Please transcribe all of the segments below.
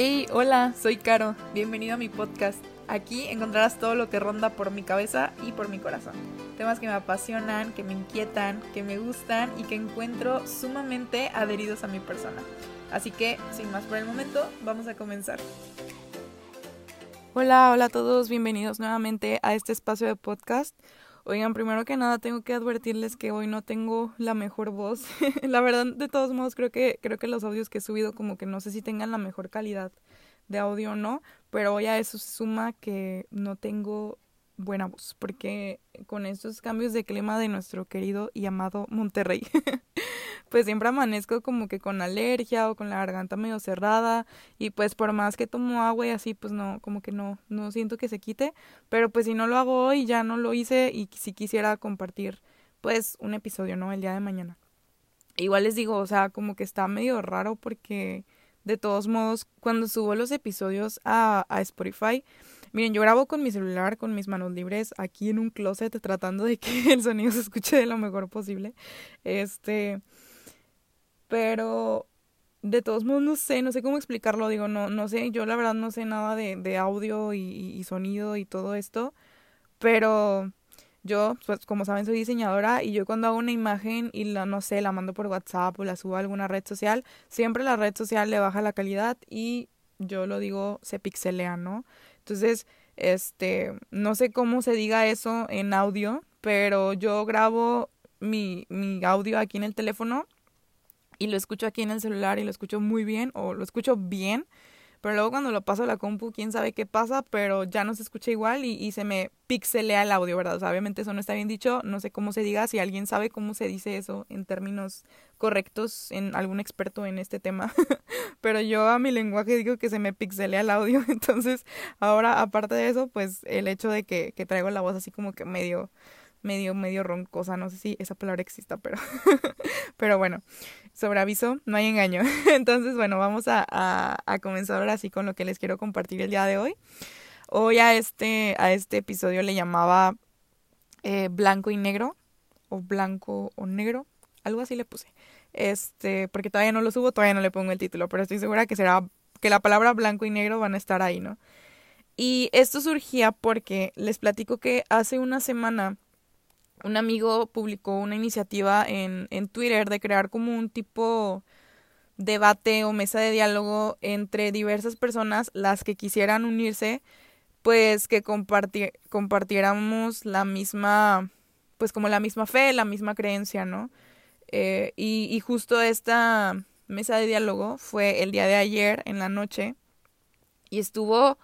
Hey, hola, soy Caro. Bienvenido a mi podcast. Aquí encontrarás todo lo que ronda por mi cabeza y por mi corazón. Temas que me apasionan, que me inquietan, que me gustan y que encuentro sumamente adheridos a mi persona. Así que, sin más por el momento, vamos a comenzar. Hola, hola a todos, bienvenidos nuevamente a este espacio de podcast. Oigan, primero que nada tengo que advertirles que hoy no tengo la mejor voz. la verdad, de todos modos, creo que, creo que los audios que he subido como que no sé si tengan la mejor calidad de audio o no, pero hoy a eso se suma que no tengo buena voz, porque con estos cambios de clima de nuestro querido y amado Monterrey, pues siempre amanezco como que con alergia o con la garganta medio cerrada y pues por más que tomo agua y así, pues no, como que no, no siento que se quite, pero pues si no lo hago hoy, ya no lo hice y si quisiera compartir pues un episodio, ¿no? El día de mañana. Igual les digo, o sea, como que está medio raro porque de todos modos, cuando subo los episodios a, a Spotify, Miren, yo grabo con mi celular, con mis manos libres, aquí en un closet, tratando de que el sonido se escuche de lo mejor posible. Este. Pero. De todos modos, no sé, no sé cómo explicarlo. Digo, no, no sé, yo la verdad no sé nada de, de audio y, sonido y todo esto. Pero yo, pues como saben, soy diseñadora y yo cuando hago una imagen y la, no sé, la mando por WhatsApp o la subo a alguna red social, siempre la red social le baja la calidad y yo lo digo, se pixelea, ¿no? Entonces, este, no sé cómo se diga eso en audio, pero yo grabo mi, mi audio aquí en el teléfono y lo escucho aquí en el celular y lo escucho muy bien o lo escucho bien pero luego cuando lo paso a la compu, quién sabe qué pasa, pero ya no se escucha igual y, y se me pixelea el audio, ¿verdad? Obviamente eso no está bien dicho, no sé cómo se diga, si alguien sabe cómo se dice eso en términos correctos, en algún experto en este tema, pero yo a mi lenguaje digo que se me pixelea el audio, entonces ahora aparte de eso, pues el hecho de que, que traigo la voz así como que medio medio, medio roncosa, no sé si esa palabra exista, pero, pero bueno, sobre aviso, no hay engaño. Entonces, bueno, vamos a, a, comenzar ahora sí con lo que les quiero compartir el día de hoy. Hoy a este, a este episodio le llamaba eh, blanco y negro, o blanco o negro, algo así le puse. Este, porque todavía no lo subo, todavía no le pongo el título, pero estoy segura que será, que la palabra blanco y negro van a estar ahí, ¿no? Y esto surgía porque les platico que hace una semana un amigo publicó una iniciativa en, en Twitter de crear como un tipo debate o mesa de diálogo entre diversas personas, las que quisieran unirse, pues que compartiéramos la misma, pues como la misma fe, la misma creencia, ¿no? Eh, y, y justo esta mesa de diálogo fue el día de ayer en la noche y estuvo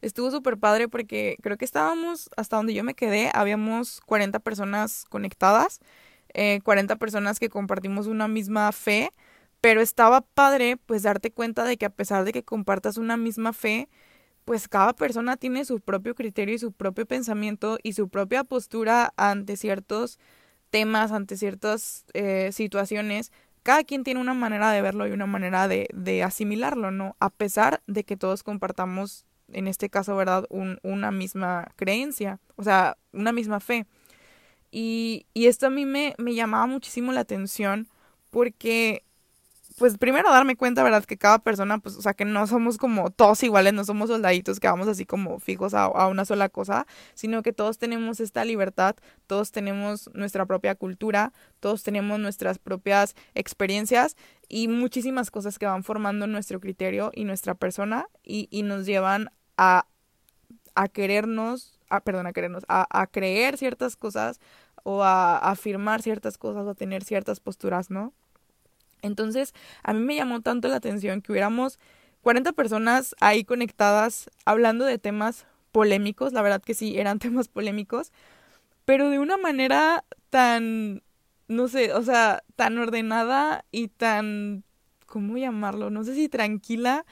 estuvo súper padre porque creo que estábamos, hasta donde yo me quedé, habíamos 40 personas conectadas, eh, 40 personas que compartimos una misma fe, pero estaba padre pues darte cuenta de que a pesar de que compartas una misma fe, pues cada persona tiene su propio criterio y su propio pensamiento y su propia postura ante ciertos temas, ante ciertas eh, situaciones. Cada quien tiene una manera de verlo y una manera de, de asimilarlo, ¿no? A pesar de que todos compartamos en este caso, ¿verdad? Un, una misma creencia, o sea, una misma fe. Y, y esto a mí me, me llamaba muchísimo la atención porque, pues primero darme cuenta, ¿verdad? Que cada persona, pues, o sea, que no somos como todos iguales, no somos soldaditos que vamos así como fijos a, a una sola cosa, sino que todos tenemos esta libertad, todos tenemos nuestra propia cultura, todos tenemos nuestras propias experiencias y muchísimas cosas que van formando nuestro criterio y nuestra persona y, y nos llevan a, a querernos, a, perdón, a querernos, a, a creer ciertas cosas o a, afirmar ciertas cosas o a tener ciertas posturas, ¿no? Entonces, a mí me llamó tanto la atención que hubiéramos 40 personas ahí conectadas hablando de temas polémicos, la verdad que sí, eran temas polémicos, pero de una manera tan, no sé, o sea, tan ordenada y tan, ¿cómo llamarlo? No sé si tranquila,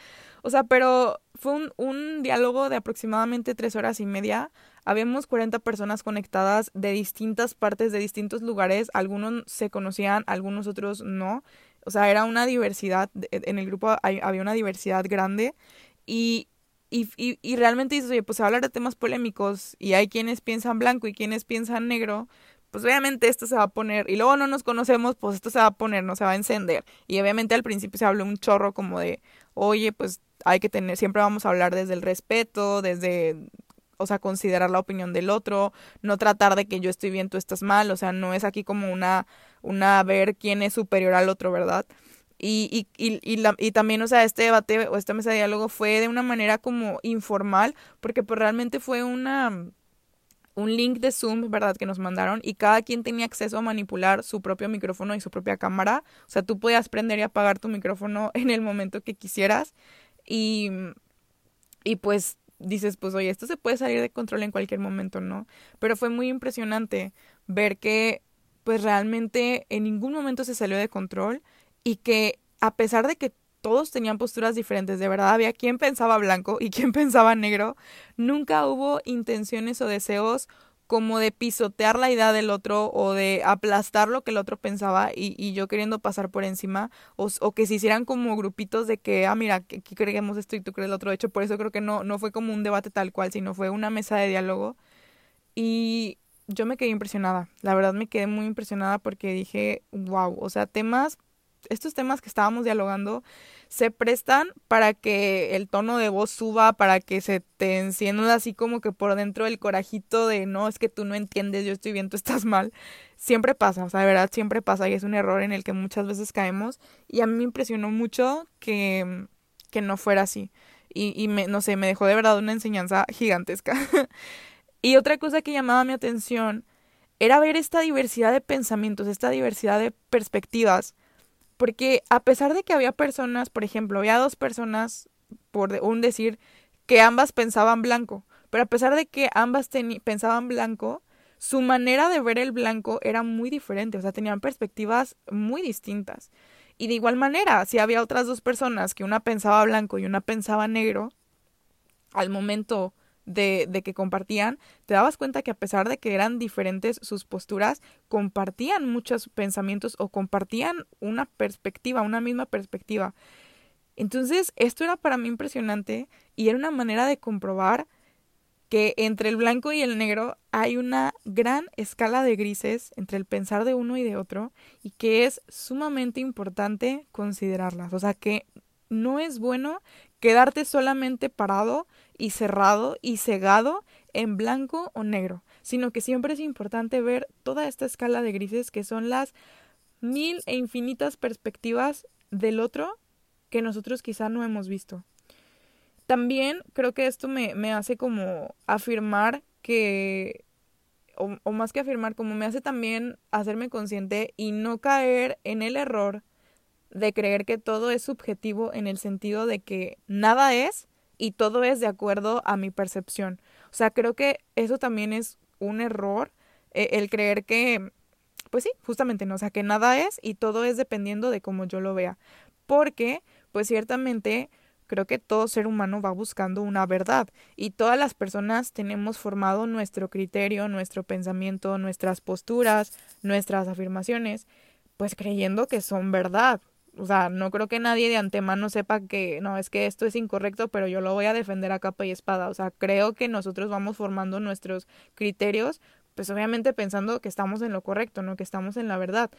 o sea, pero fue un, diálogo de aproximadamente tres horas y media. Habíamos 40 personas conectadas de distintas partes, de distintos lugares. Algunos se conocían, algunos otros no. O sea, era una diversidad, en el grupo había una diversidad grande. Y, y, y, y realmente dices, oye, pues hablar de temas polémicos y hay quienes piensan blanco y quienes piensan negro, pues obviamente esto se va a poner, y luego no nos conocemos, pues esto se va a poner, no se va a encender. Y obviamente al principio se habló un chorro como de, oye, pues hay que tener, siempre vamos a hablar desde el respeto, desde, o sea, considerar la opinión del otro, no tratar de que yo estoy bien, tú estás mal, o sea, no es aquí como una, una ver quién es superior al otro, ¿verdad? Y, y, y, y, la, y también, o sea, este debate o esta mesa de diálogo fue de una manera como informal, porque pues realmente fue una un link de Zoom, ¿verdad? Que nos mandaron y cada quien tenía acceso a manipular su propio micrófono y su propia cámara. O sea, tú podías prender y apagar tu micrófono en el momento que quisieras y, y pues dices, pues oye, esto se puede salir de control en cualquier momento, ¿no? Pero fue muy impresionante ver que pues realmente en ningún momento se salió de control y que a pesar de que todos tenían posturas diferentes, de verdad había quien pensaba blanco y quien pensaba negro, nunca hubo intenciones o deseos como de pisotear la idea del otro o de aplastar lo que el otro pensaba y, y yo queriendo pasar por encima o, o, que se hicieran como grupitos de que, ah, mira, aquí creemos esto y tú crees el otro. De hecho, por eso creo que no, no fue como un debate tal cual, sino fue una mesa de diálogo. Y yo me quedé impresionada, la verdad me quedé muy impresionada porque dije, wow, o sea, temas estos temas que estábamos dialogando se prestan para que el tono de voz suba, para que se te encienda así como que por dentro el corajito de no, es que tú no entiendes, yo estoy bien, tú estás mal. Siempre pasa, o sea, de verdad siempre pasa y es un error en el que muchas veces caemos y a mí me impresionó mucho que, que no fuera así. Y, y me, no sé, me dejó de verdad una enseñanza gigantesca. y otra cosa que llamaba mi atención era ver esta diversidad de pensamientos, esta diversidad de perspectivas porque a pesar de que había personas, por ejemplo, había dos personas, por un decir, que ambas pensaban blanco, pero a pesar de que ambas pensaban blanco, su manera de ver el blanco era muy diferente, o sea, tenían perspectivas muy distintas. Y de igual manera, si había otras dos personas que una pensaba blanco y una pensaba negro, al momento de, de, que compartían, te dabas cuenta que a pesar de que eran diferentes sus posturas, compartían muchos pensamientos o compartían una perspectiva, una misma perspectiva. Entonces, esto era para mí impresionante y era una manera de comprobar que entre el blanco y el negro hay una gran escala de grises entre el pensar de uno y de otro y que es sumamente importante considerarlas. O sea que no es bueno quedarte solamente parado y cerrado y cegado en blanco o negro, sino que siempre es importante ver toda esta escala de grises que son las mil e infinitas perspectivas del otro que nosotros quizá no hemos visto. También creo que esto me, me hace como afirmar que, o, o más que afirmar, como me hace también hacerme consciente y no caer en el error de creer que todo es subjetivo en el sentido de que nada es y todo es de acuerdo a mi percepción. O sea, creo que eso también es un error, eh, el creer que, pues sí, justamente no, o sea, que nada es y todo es dependiendo de cómo yo lo vea. Porque, pues ciertamente, creo que todo ser humano va buscando una verdad y todas las personas tenemos formado nuestro criterio, nuestro pensamiento, nuestras posturas, nuestras afirmaciones, pues creyendo que son verdad, o sea, no creo que nadie de antemano sepa que no, es que esto es incorrecto, pero yo lo voy a defender a capa y espada. O sea, creo que nosotros vamos formando nuestros criterios, pues obviamente pensando que estamos en lo correcto, ¿no? Que estamos en la verdad.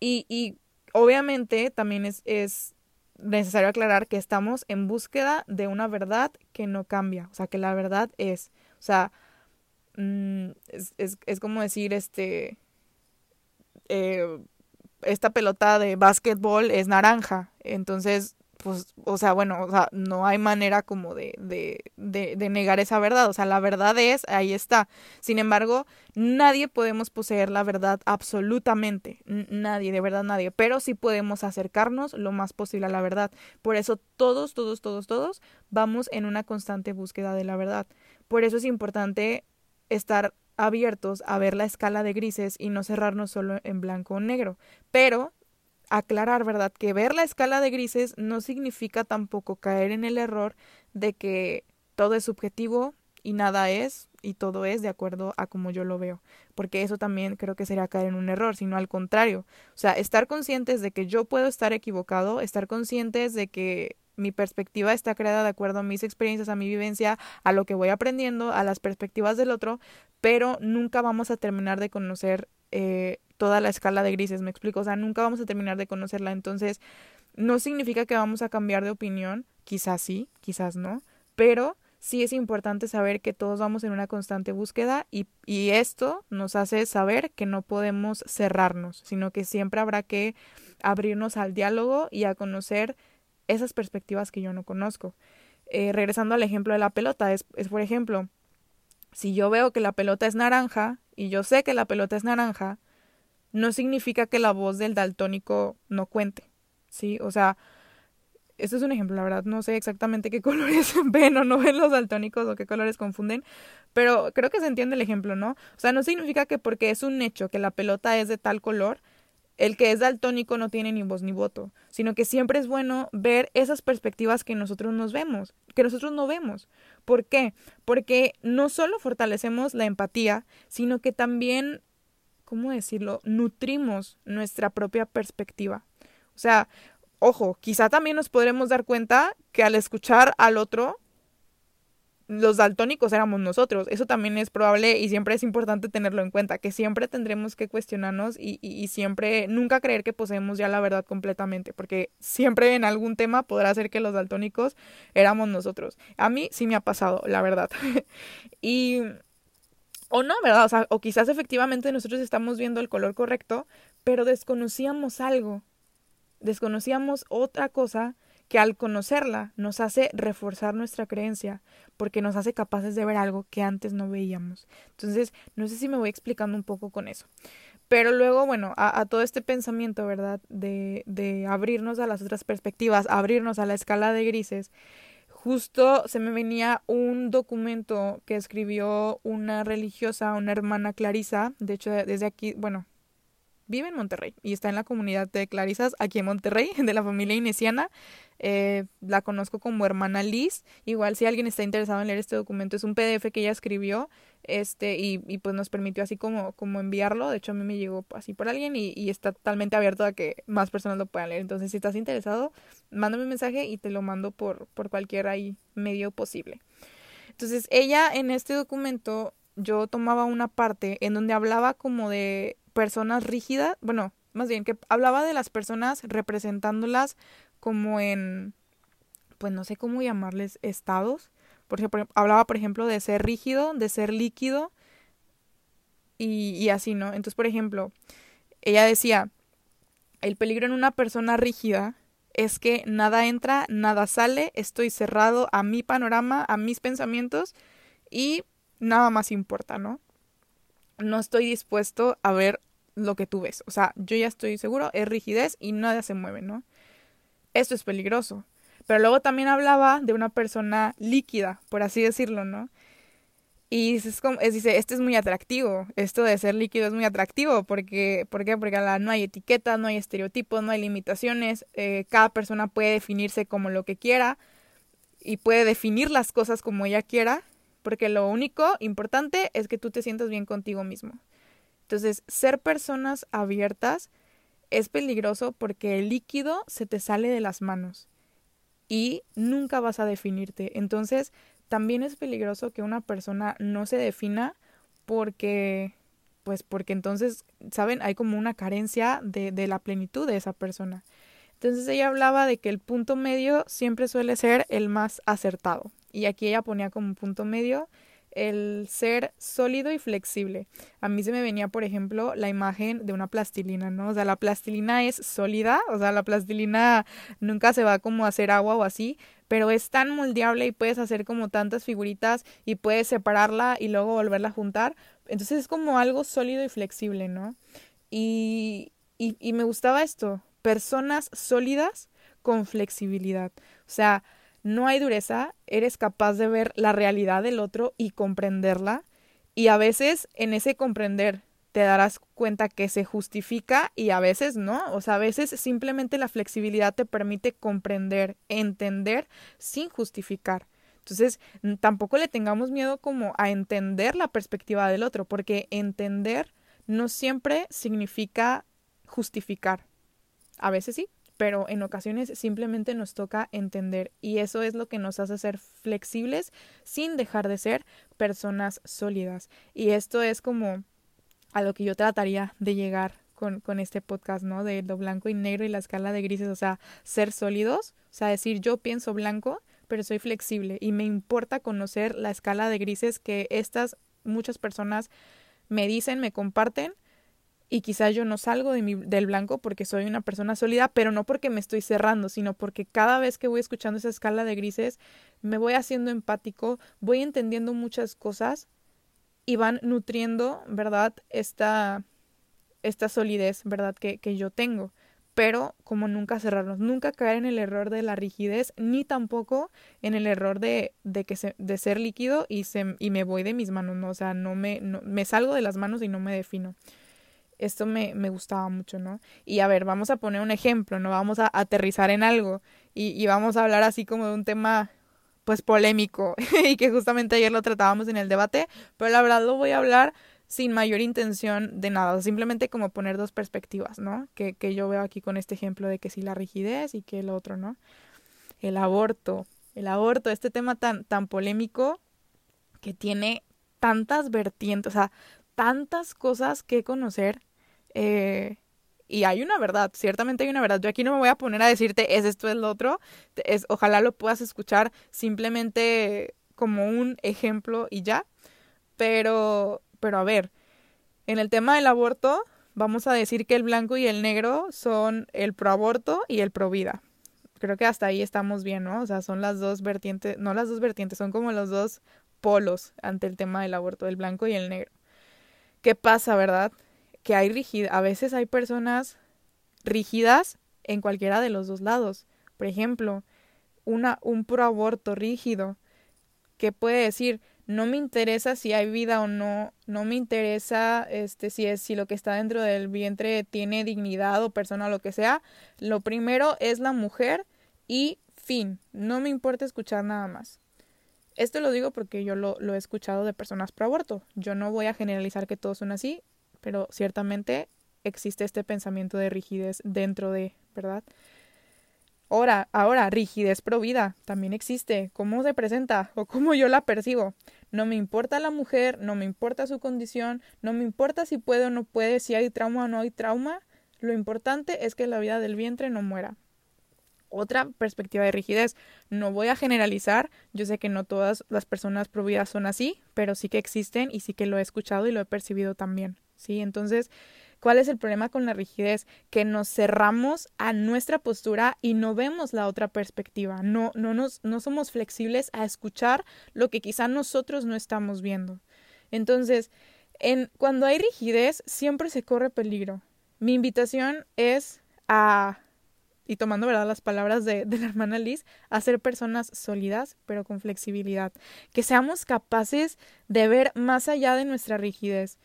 Y, y obviamente también es, es necesario aclarar que estamos en búsqueda de una verdad que no cambia. O sea, que la verdad es. O sea, mm, es, es, es como decir, este. Eh, esta pelota de básquetbol es naranja. Entonces, pues, o sea, bueno, o sea, no hay manera como de, de, de, de, negar esa verdad. O sea, la verdad es, ahí está. Sin embargo, nadie podemos poseer la verdad absolutamente. Nadie, de verdad nadie. Pero sí podemos acercarnos lo más posible a la verdad. Por eso todos, todos, todos, todos vamos en una constante búsqueda de la verdad. Por eso es importante estar abiertos a ver la escala de grises y no cerrarnos solo en blanco o negro. Pero aclarar, ¿verdad? Que ver la escala de grises no significa tampoco caer en el error de que todo es subjetivo y nada es y todo es de acuerdo a como yo lo veo, porque eso también creo que sería caer en un error, sino al contrario, o sea, estar conscientes de que yo puedo estar equivocado, estar conscientes de que mi perspectiva está creada de acuerdo a mis experiencias, a mi vivencia, a lo que voy aprendiendo, a las perspectivas del otro, pero nunca vamos a terminar de conocer eh, toda la escala de grises, me explico, o sea, nunca vamos a terminar de conocerla, entonces no significa que vamos a cambiar de opinión quizás sí, quizás no, pero sí es importante saber que todos vamos en una constante búsqueda y, y, esto nos hace saber que no podemos cerrarnos, sino que siempre habrá que abrirnos al diálogo y a conocer esas perspectivas que yo no conozco. Eh, regresando al ejemplo de la pelota, es, es por ejemplo, si yo veo que la pelota es naranja y yo sé que la pelota es naranja, no significa que la voz del daltónico no cuente, ¿sí? O sea, esto es un ejemplo, la verdad no sé exactamente qué colores ven o no ven los daltónicos o qué colores confunden, pero creo que se entiende el ejemplo, ¿no? O sea, no significa que porque es un hecho que la pelota es de tal color, el que es daltónico no tiene ni voz ni voto, sino que siempre es bueno ver esas perspectivas que nosotros nos vemos, que nosotros no vemos. ¿Por qué? Porque no solo fortalecemos la empatía, sino que también, ¿cómo decirlo?, nutrimos nuestra propia perspectiva. O sea, ojo, quizá también nos podremos dar cuenta que al escuchar al otro, los daltónicos éramos nosotros. Eso también es probable y siempre es importante tenerlo en cuenta, que siempre tendremos que cuestionarnos y, y, siempre nunca creer que poseemos ya la verdad completamente, porque siempre en algún tema podrá ser que los daltónicos éramos nosotros. A mí sí me ha pasado, la verdad. y... O no, ¿verdad? O, sea, o quizás efectivamente nosotros estamos viendo el color correcto, pero desconocíamos algo desconocíamos otra cosa que al conocerla nos hace reforzar nuestra creencia, porque nos hace capaces de ver algo que antes no veíamos. Entonces, no sé si me voy explicando un poco con eso. Pero luego, bueno, a, todo este pensamiento, ¿verdad? De, de abrirnos a las otras perspectivas, abrirnos a la escala de grises, justo se me venía un documento que escribió una religiosa, una hermana Clarisa, de hecho desde aquí, bueno, vive en Monterrey y está en la comunidad de Clarisas aquí en Monterrey, de la familia inesiana. Eh, la conozco como hermana Liz. Igual si alguien está interesado en leer este documento, es un PDF que ella escribió este y, y pues nos permitió así como, como enviarlo. De hecho, a mí me llegó así por alguien y, está totalmente abierto a que más personas lo puedan leer. Entonces, si estás interesado, mándame un mensaje y te lo mando por, por cualquier medio posible. Entonces, ella en este documento yo tomaba una parte en donde hablaba como de personas rígidas, bueno, más bien que hablaba de las personas representándolas como en, pues no sé cómo llamarles, estados. Por ejemplo, hablaba, por ejemplo, de ser rígido, de ser líquido y, y así, ¿no? Entonces, por ejemplo, ella decía, el peligro en una persona rígida es que nada entra, nada sale, estoy cerrado a mi panorama, a mis pensamientos y nada más importa, ¿no? No estoy dispuesto a ver lo que tú ves. O sea, yo ya estoy seguro, es rigidez y nada se mueve, ¿no? Esto es peligroso. Pero luego también hablaba de una persona líquida, por así decirlo, ¿no? Y es como, dice, este es muy atractivo, esto de ser líquido es muy atractivo, porque, ¿por qué? Porque no hay etiquetas, no hay estereotipos, no hay limitaciones, eh, cada persona puede definirse como lo que quiera y puede definir las cosas como ella quiera, porque lo único importante es que tú te sientas bien contigo mismo. Entonces, ser personas abiertas es peligroso porque el líquido se te sale de las manos y nunca vas a definirte. Entonces, también es peligroso que una persona no se defina porque, pues porque entonces, ¿saben? Hay como una carencia de, de la plenitud de esa persona. Entonces ella hablaba de que el punto medio siempre suele ser el más acertado. Y aquí ella ponía como punto medio el ser sólido y flexible. A mí se me venía, por ejemplo, la imagen de una plastilina, ¿no? O sea, la plastilina es sólida, o sea, la plastilina nunca se va como a hacer agua o así, pero es tan moldeable y puedes hacer como tantas figuritas y puedes separarla y luego volverla a juntar. Entonces es como algo sólido y flexible, ¿no? Y, y, y me gustaba esto, personas sólidas con flexibilidad. O sea, no hay dureza, eres capaz de ver la realidad del otro y comprenderla. Y a veces en ese comprender te darás cuenta que se justifica y a veces no. O sea, a veces simplemente la flexibilidad te permite comprender, entender sin justificar. Entonces, tampoco le tengamos miedo como a entender la perspectiva del otro, porque entender no siempre significa justificar. A veces sí, pero en ocasiones simplemente nos toca entender y eso es lo que nos hace ser flexibles sin dejar de ser personas sólidas. Y esto es como a lo que yo trataría de llegar con, con este podcast, ¿no? De lo blanco y negro y la escala de grises, o sea, ser sólidos, o sea, decir yo pienso blanco, pero soy flexible y me importa conocer la escala de grises que estas muchas personas me dicen, me comparten y quizás yo no salgo de mi, del blanco porque soy una persona sólida, pero no porque me estoy cerrando, sino porque cada vez que voy escuchando esa escala de grises me voy haciendo empático, voy entendiendo muchas cosas y van nutriendo, ¿verdad? Esta, esta solidez, ¿verdad? Que, que yo tengo. Pero como nunca cerrarnos, nunca caer en el error de la rigidez, ni tampoco en el error de, de que se, de ser líquido y, se, y me voy de mis manos, ¿no? O sea, no me, no, me salgo de las manos y no me defino. Esto me, me gustaba mucho, ¿no? Y a ver, vamos a poner un ejemplo, ¿no? Vamos a aterrizar en algo y, y vamos a hablar así como de un tema pues polémico y que justamente ayer lo tratábamos en el debate, pero la verdad lo voy a hablar sin mayor intención de nada, simplemente como poner dos perspectivas, ¿no? Que, que yo veo aquí con este ejemplo de que sí la rigidez y que el otro, ¿no? El aborto, el aborto, este tema tan, tan polémico que tiene tantas vertientes, o sea, tantas cosas que conocer. Eh, y hay una verdad, ciertamente hay una verdad. Yo aquí no me voy a poner a decirte es esto, es lo otro. Es, ojalá lo puedas escuchar simplemente como un ejemplo y ya. Pero, pero a ver, en el tema del aborto, vamos a decir que el blanco y el negro son el proaborto y el pro vida. Creo que hasta ahí estamos bien, ¿no? O sea, son las dos vertientes, no las dos vertientes, son como los dos polos ante el tema del aborto, el blanco y el negro. ¿Qué pasa, verdad? que hay rígida, a veces hay personas rígidas en cualquiera de los dos lados. Por ejemplo, una, un proaborto rígido que puede decir no me interesa si hay vida o no, no me interesa este si es si lo que está dentro del vientre tiene dignidad o persona o lo que sea. Lo primero es la mujer y fin. No me importa escuchar nada más. Esto lo digo porque yo lo, he escuchado de personas pro aborto. Yo no voy a generalizar que todos son así pero ciertamente existe este pensamiento de rigidez dentro de, ¿verdad? Ahora, ahora, rigidez pro vida también existe. ¿Cómo se presenta o cómo yo la percibo? No me importa la mujer, no me importa su condición, no me importa si puede o no puede, si hay trauma o no hay trauma. Lo importante es que la vida del vientre no muera. Otra perspectiva de rigidez. No voy a generalizar. Yo sé que no todas las personas pro vida son así, pero sí que existen y sí que lo he escuchado y lo he percibido también. ¿sí? Entonces, ¿cuál es el problema con la rigidez? Que nos cerramos a nuestra postura y no vemos la otra perspectiva, no, no, nos, no somos flexibles a escuchar lo que quizá nosotros no estamos viendo. Entonces, en, cuando hay rigidez, siempre se corre peligro. Mi invitación es a y tomando verdad las palabras de, la hermana Liz, a ser personas sólidas, pero con flexibilidad, que seamos capaces de ver más allá de nuestra rigidez,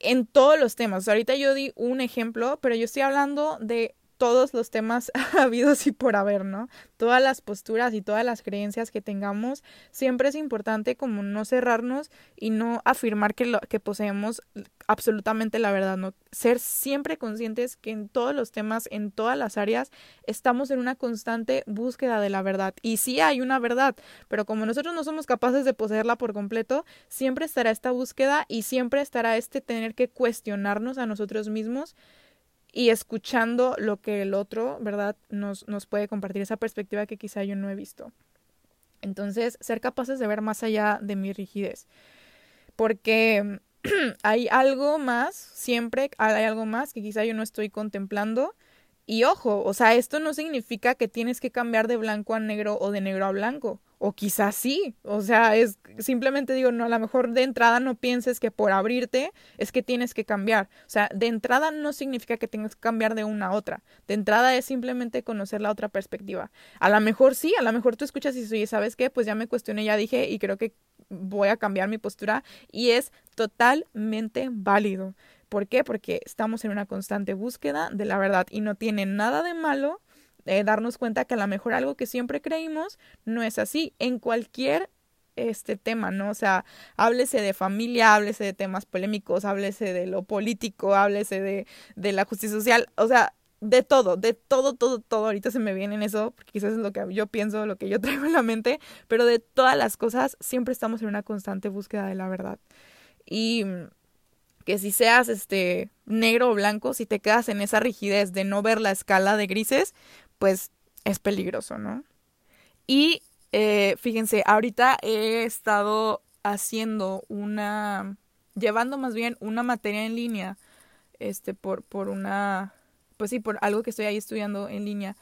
en todos los temas. Ahorita yo di un ejemplo, pero yo estoy hablando de todos los temas habidos y por haber, ¿no? Todas las posturas y todas las creencias que tengamos, siempre es importante como no cerrarnos y no afirmar que, lo, que poseemos absolutamente la verdad, ¿no? Ser siempre conscientes que en todos los temas, en todas las áreas, estamos en una constante búsqueda de la verdad. Y sí hay una verdad, pero como nosotros no somos capaces de poseerla por completo, siempre estará esta búsqueda y siempre estará este tener que cuestionarnos a nosotros mismos y escuchando lo que el otro, ¿verdad?, nos, nos puede compartir esa perspectiva que quizá yo no he visto. Entonces, ser capaces de ver más allá de mi rigidez. Porque hay algo más, siempre hay algo más que quizá yo no estoy contemplando. Y ojo, o sea, esto no significa que tienes que cambiar de blanco a negro o de negro a blanco o quizás sí, o sea, es simplemente digo, no, a lo mejor de entrada no pienses que por abrirte es que tienes que cambiar. O sea, de entrada no significa que tengas que cambiar de una a otra. De entrada es simplemente conocer la otra perspectiva. A lo mejor sí, a lo mejor tú escuchas y dices, ¿sabes qué? Pues ya me cuestioné, ya dije y creo que voy a cambiar mi postura y es totalmente válido. ¿Por qué? Porque estamos en una constante búsqueda de la verdad y no tiene nada de malo eh, darnos cuenta que a lo mejor algo que siempre creímos no es así en cualquier este tema, ¿no? O sea, háblese de familia, háblese de temas polémicos, háblese de lo político, háblese de, de la justicia social, o sea, de todo, de todo, todo, todo. Ahorita se me viene en eso, porque quizás es lo que yo pienso, lo que yo traigo en la mente, pero de todas las cosas siempre estamos en una constante búsqueda de la verdad. Y que si seas este negro o blanco, si te quedas en esa rigidez de no ver la escala de grises, pues es peligroso, ¿no? Y eh, fíjense, ahorita he estado haciendo una, llevando más bien una materia en línea, este, por, por una, pues sí, por algo que estoy ahí estudiando en línea.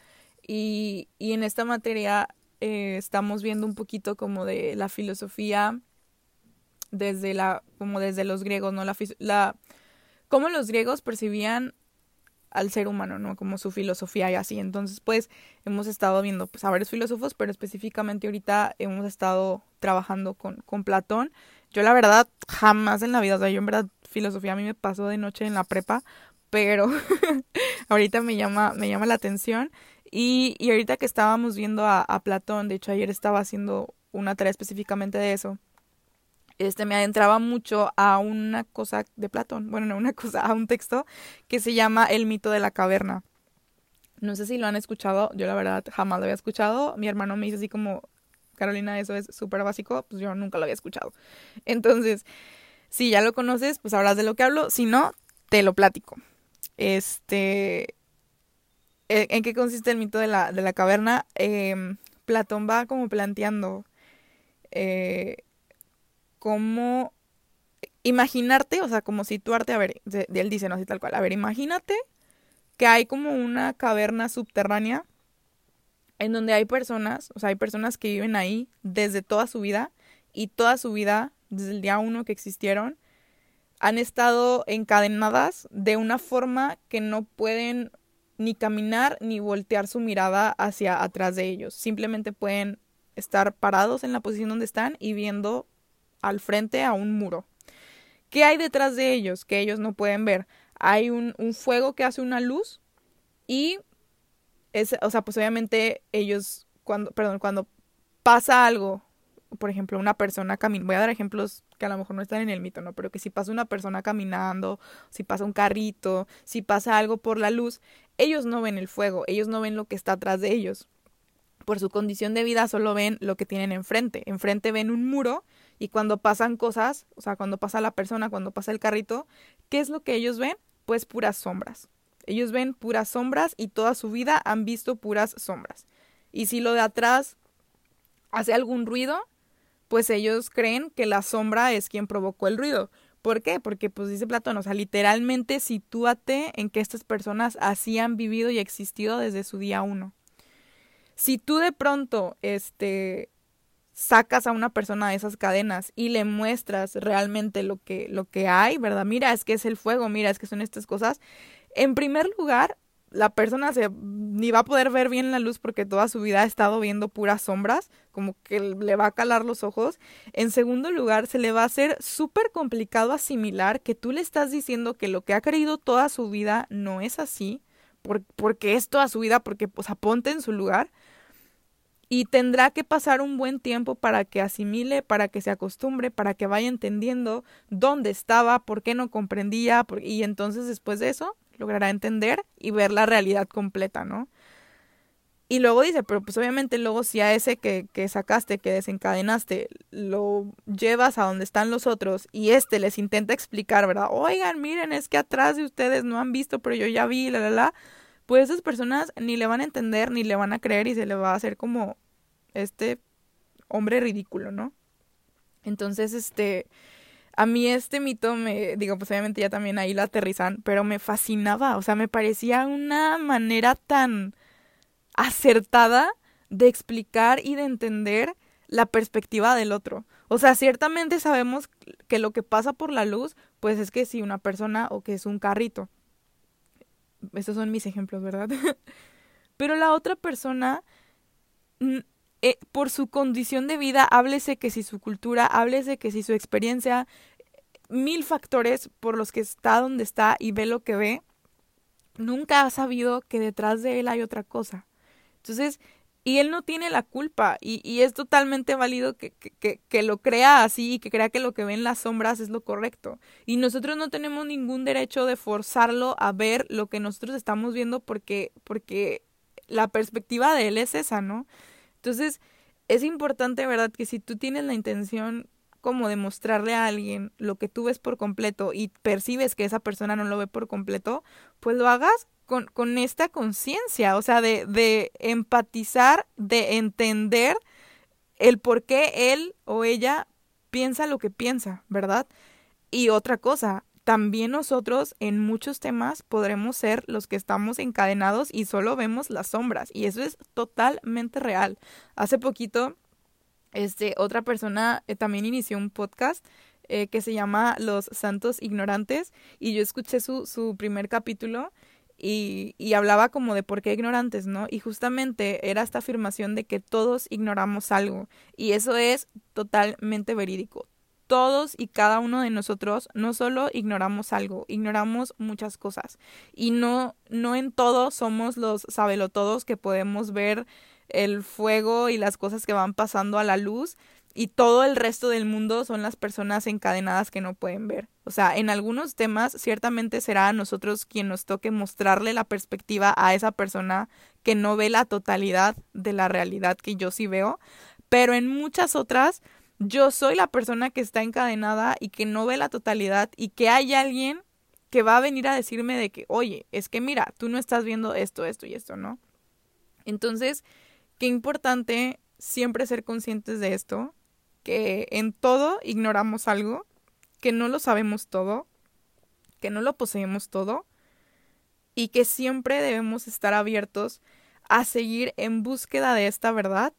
Y, y en esta materia eh, estamos viendo un poquito como de la filosofía desde la, como desde los griegos, ¿no? La, la, cómo los griegos percibían al ser humano, ¿no? Como su filosofía y así. Entonces, pues, hemos estado viendo, pues, a varios filósofos, pero específicamente ahorita hemos estado trabajando con, con Platón. Yo, la verdad, jamás en la vida, o sea, yo en verdad, filosofía a mí me pasó de noche en la prepa, pero ahorita me llama, me llama la atención. Y, y ahorita que estábamos viendo a, a Platón, de hecho, ayer estaba haciendo una tarea específicamente de eso este, me adentraba mucho a una cosa de Platón, bueno, no una cosa, a un texto que se llama El mito de la caverna. No sé si lo han escuchado, yo la verdad jamás lo había escuchado. Mi hermano me dice así como, Carolina, eso es súper básico, pues yo nunca lo había escuchado. Entonces, si ya lo conoces, pues sabrás de lo que hablo. Si no, te lo platico. Este, ¿en qué consiste el mito de la, de la caverna? Em, Platón va como planteando eh, como imaginarte, o sea, como situarte, a ver, él dice, no así tal cual, a ver, imagínate que hay como una caverna subterránea en donde hay personas, o sea, hay personas que viven ahí desde toda su vida y toda su vida, desde el día uno que existieron, han estado encadenadas de una forma que no pueden ni caminar ni voltear su mirada hacia atrás de ellos. Simplemente pueden estar parados en la posición donde están y viendo al frente a un muro. ¿Qué hay detrás de ellos que ellos no pueden ver? Hay un, fuego que hace una luz y es, o sea, pues obviamente ellos cuando, perdón, cuando pasa algo, por ejemplo, una persona caminando, voy a dar ejemplos que a lo mejor no están en el mito, ¿no? Pero que si pasa una persona caminando, si pasa un carrito, si pasa algo por la luz, ellos no ven el fuego, ellos no ven lo que está atrás de ellos. Por su condición de vida solo ven lo que tienen enfrente. Enfrente ven un muro y cuando pasan cosas, o sea, cuando pasa la persona, cuando pasa el carrito, ¿qué es lo que ellos ven? Pues puras sombras. Ellos ven puras sombras y toda su vida han visto puras sombras. Y si lo de atrás hace algún ruido, pues ellos creen que la sombra es quien provocó el ruido. ¿Por qué? Porque pues dice Platón, o sea, literalmente sitúate en que estas personas así han vivido y existido desde su día uno. Si tú de pronto, este, sacas a una persona de esas cadenas y le muestras realmente lo que, lo que hay, ¿verdad? Mira, es que es el fuego, mira, es que son estas cosas. En primer lugar, la persona se ni va a poder ver bien la luz porque toda su vida ha estado viendo puras sombras, como que le va a calar los ojos. En segundo lugar, se le va a hacer súper complicado asimilar que tú le estás diciendo que lo que ha creído toda su vida no es así, porque es toda su vida, porque, pues, aponte en su lugar y tendrá que pasar un buen tiempo para que asimile, para que se acostumbre, para que vaya entendiendo dónde estaba, por qué no comprendía, y entonces después de eso logrará entender y ver la realidad completa, ¿no? Y luego dice, pero pues obviamente luego si a ese que, que sacaste, que desencadenaste, lo llevas a donde están los otros y este les intenta explicar, ¿verdad? Oigan, miren, es que atrás de ustedes no han visto, pero yo ya vi, la, la, la pues esas personas ni le van a entender, ni le van a creer y se le va a hacer como este hombre ridículo, ¿no? Entonces, este, a mí este mito me, digo, pues obviamente ya también ahí la aterrizan, pero me fascinaba, o sea, me parecía una manera tan acertada de explicar y de entender la perspectiva del otro. O sea, ciertamente sabemos que lo que pasa por la luz, pues es que si una persona o que es un carrito estos son mis ejemplos, ¿verdad? Pero la otra persona, eh, por su condición de vida, háblese que si su cultura, háblese que si su experiencia, mil factores por los que está donde está y ve lo que ve, nunca ha sabido que detrás de él hay otra cosa. Entonces, y él no tiene la culpa y, y es totalmente válido que, que, que, lo crea así y que crea que lo que ve en las sombras es lo correcto. Y nosotros no tenemos ningún derecho de forzarlo a ver lo que nosotros estamos viendo porque, porque la perspectiva de él es esa, ¿no? Entonces, es importante, ¿verdad? Que si tú tienes la intención como demostrarle a alguien lo que tú ves por completo y percibes que esa persona no lo ve por completo, pues lo hagas con, con esta conciencia, o sea, de, de empatizar, de entender el por qué él o ella piensa lo que piensa, ¿verdad? Y otra cosa, también nosotros en muchos temas podremos ser los que estamos encadenados y solo vemos las sombras. Y eso es totalmente real. Hace poquito, este, otra persona eh, también inició un podcast eh, que se llama Los Santos Ignorantes y yo escuché su, su primer capítulo y, y, hablaba como de por qué ignorantes, ¿no? Y justamente era esta afirmación de que todos ignoramos algo y eso es totalmente verídico todos y cada uno de nosotros no solo ignoramos algo, ignoramos muchas cosas. Y no, no en todo somos los sabelotodos que podemos ver el fuego y las cosas que van pasando a la luz y todo el resto del mundo son las personas encadenadas que no pueden ver. O sea, en algunos temas ciertamente será a nosotros quien nos toque mostrarle la perspectiva a esa persona que no ve la totalidad de la realidad que yo sí veo, pero en muchas otras yo soy la persona que está encadenada y que no ve la totalidad y que hay alguien que va a venir a decirme de que, oye, es que mira, tú no estás viendo esto, esto y esto, ¿no? Entonces, qué importante siempre ser conscientes de esto, que en todo ignoramos algo, que no lo sabemos todo, que no lo poseemos todo y que siempre debemos estar abiertos a seguir en búsqueda de esta verdad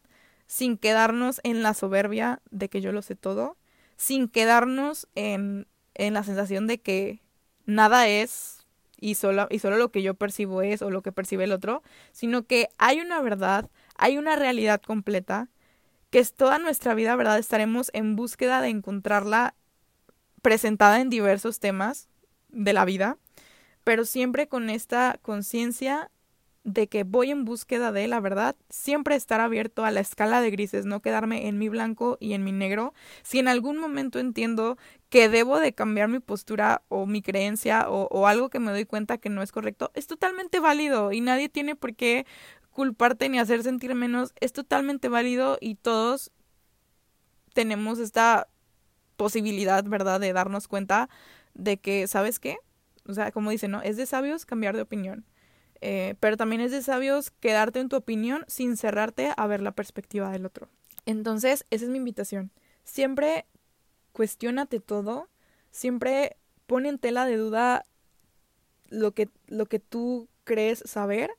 sin quedarnos en la soberbia de que yo lo sé todo, sin quedarnos en, en la sensación de que nada es y solo, y solo lo que yo percibo es o lo que percibe el otro, sino que hay una verdad, hay una realidad completa, que es toda nuestra vida, ¿verdad? Estaremos en búsqueda de encontrarla presentada en diversos temas de la vida, pero siempre con esta conciencia de que voy en búsqueda de la verdad, siempre estar abierto a la escala de grises, no quedarme en mi blanco y en mi negro. Si en algún momento entiendo que debo de cambiar mi postura o mi creencia o, o algo que me doy cuenta que no es correcto, es totalmente válido y nadie tiene por qué culparte ni hacer sentir menos. Es totalmente válido y todos tenemos esta posibilidad, ¿verdad?, de darnos cuenta de que, ¿sabes qué? O sea, como dice, ¿no? Es de sabios cambiar de opinión. Eh, pero también es de sabios quedarte en tu opinión sin cerrarte a ver la perspectiva del otro. Entonces, esa es mi invitación. Siempre cuestionate todo, siempre pon en tela de duda lo que, lo que tú crees saber.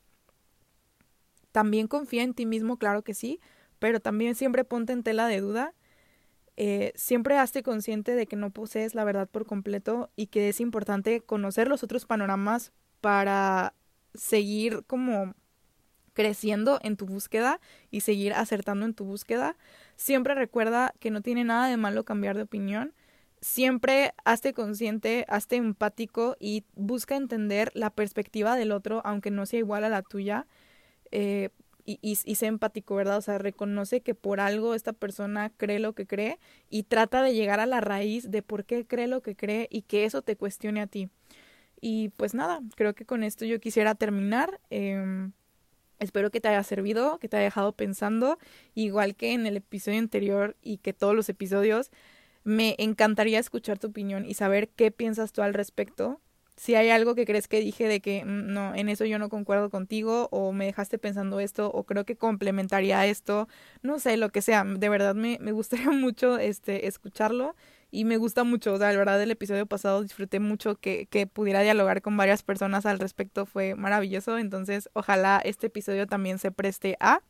También confía en ti mismo, claro que sí, pero también siempre ponte en tela de duda. Eh, siempre hazte consciente de que no posees la verdad por completo y que es importante conocer los otros panoramas para seguir como creciendo en tu búsqueda y seguir acertando en tu búsqueda. Siempre recuerda que no tiene nada de malo cambiar de opinión. Siempre hazte consciente, hazte empático y busca entender la perspectiva del otro, aunque no sea igual a la tuya. Eh, y, y, y sé empático, ¿verdad? O sea, reconoce que por algo esta persona cree lo que cree y trata de llegar a la raíz de por qué cree lo que cree y que eso te cuestione a ti. Y pues nada, creo que con esto yo quisiera terminar. Eh, espero que te haya servido, que te haya dejado pensando, igual que en el episodio anterior y que todos los episodios. Me encantaría escuchar tu opinión y saber qué piensas tú al respecto. Si hay algo que crees que dije de que mm, no, en eso yo no concuerdo contigo o me dejaste pensando esto o creo que complementaría esto, no sé, lo que sea, de verdad me, me gustaría mucho este escucharlo y me gusta mucho, o sea, la verdad del episodio pasado disfruté mucho que, que pudiera dialogar con varias personas al respecto, fue maravilloso, entonces ojalá este episodio también se preste a...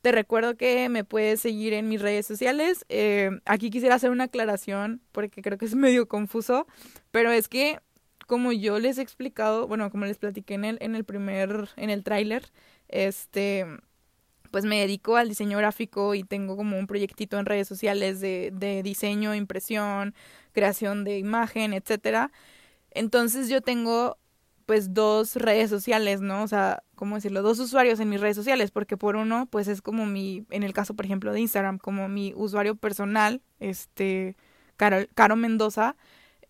Te recuerdo que me puedes seguir en mis redes sociales. Eh, aquí quisiera hacer una aclaración porque creo que es medio confuso, pero es que como yo les he explicado, bueno, como les platiqué en el, en el primer, en el tráiler, este, pues me dedico al diseño gráfico y tengo como un proyectito en redes sociales de, de diseño, impresión, creación de imagen, etcétera. Entonces yo tengo pues dos redes sociales, ¿no? O sea, ¿cómo decirlo? Dos usuarios en mis redes sociales, porque por uno, pues es como mi, en el caso, por ejemplo, de Instagram, como mi usuario personal, este, Caro, Caro Mendoza,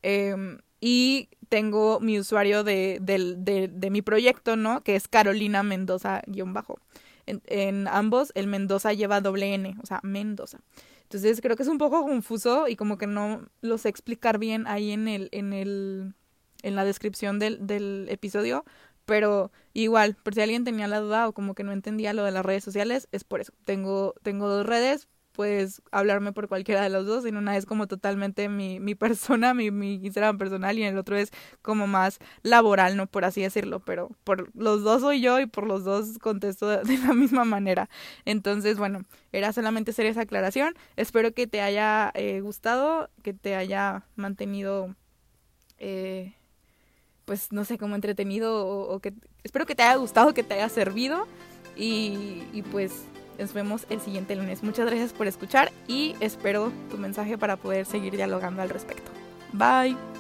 eh, y tengo mi usuario de, de, de, mi proyecto, ¿no? Que es Carolina Mendoza-bajo. En, en, ambos el Mendoza lleva doble N, o sea, Mendoza. Entonces creo que es un poco confuso y como que no lo sé explicar bien ahí en el, en el, en la descripción del, del episodio, pero igual, por si alguien tenía la duda o como que no entendía lo de las redes sociales, es por eso. Tengo, tengo dos redes, puedes hablarme por cualquiera de los dos. En una es como totalmente mi, mi persona, mi, mi Instagram personal, y en el otro es como más laboral, ¿no? Por así decirlo. Pero por los dos soy yo y por los dos contesto de, la misma manera. Entonces, bueno, era solamente hacer esa aclaración. Espero que te haya eh, gustado, que te haya mantenido. Eh, pues no sé, como entretenido o, o, que espero que te haya gustado, que te haya servido y, y pues nos vemos el siguiente lunes. Muchas gracias por escuchar y espero tu mensaje para poder seguir dialogando al respecto. Bye.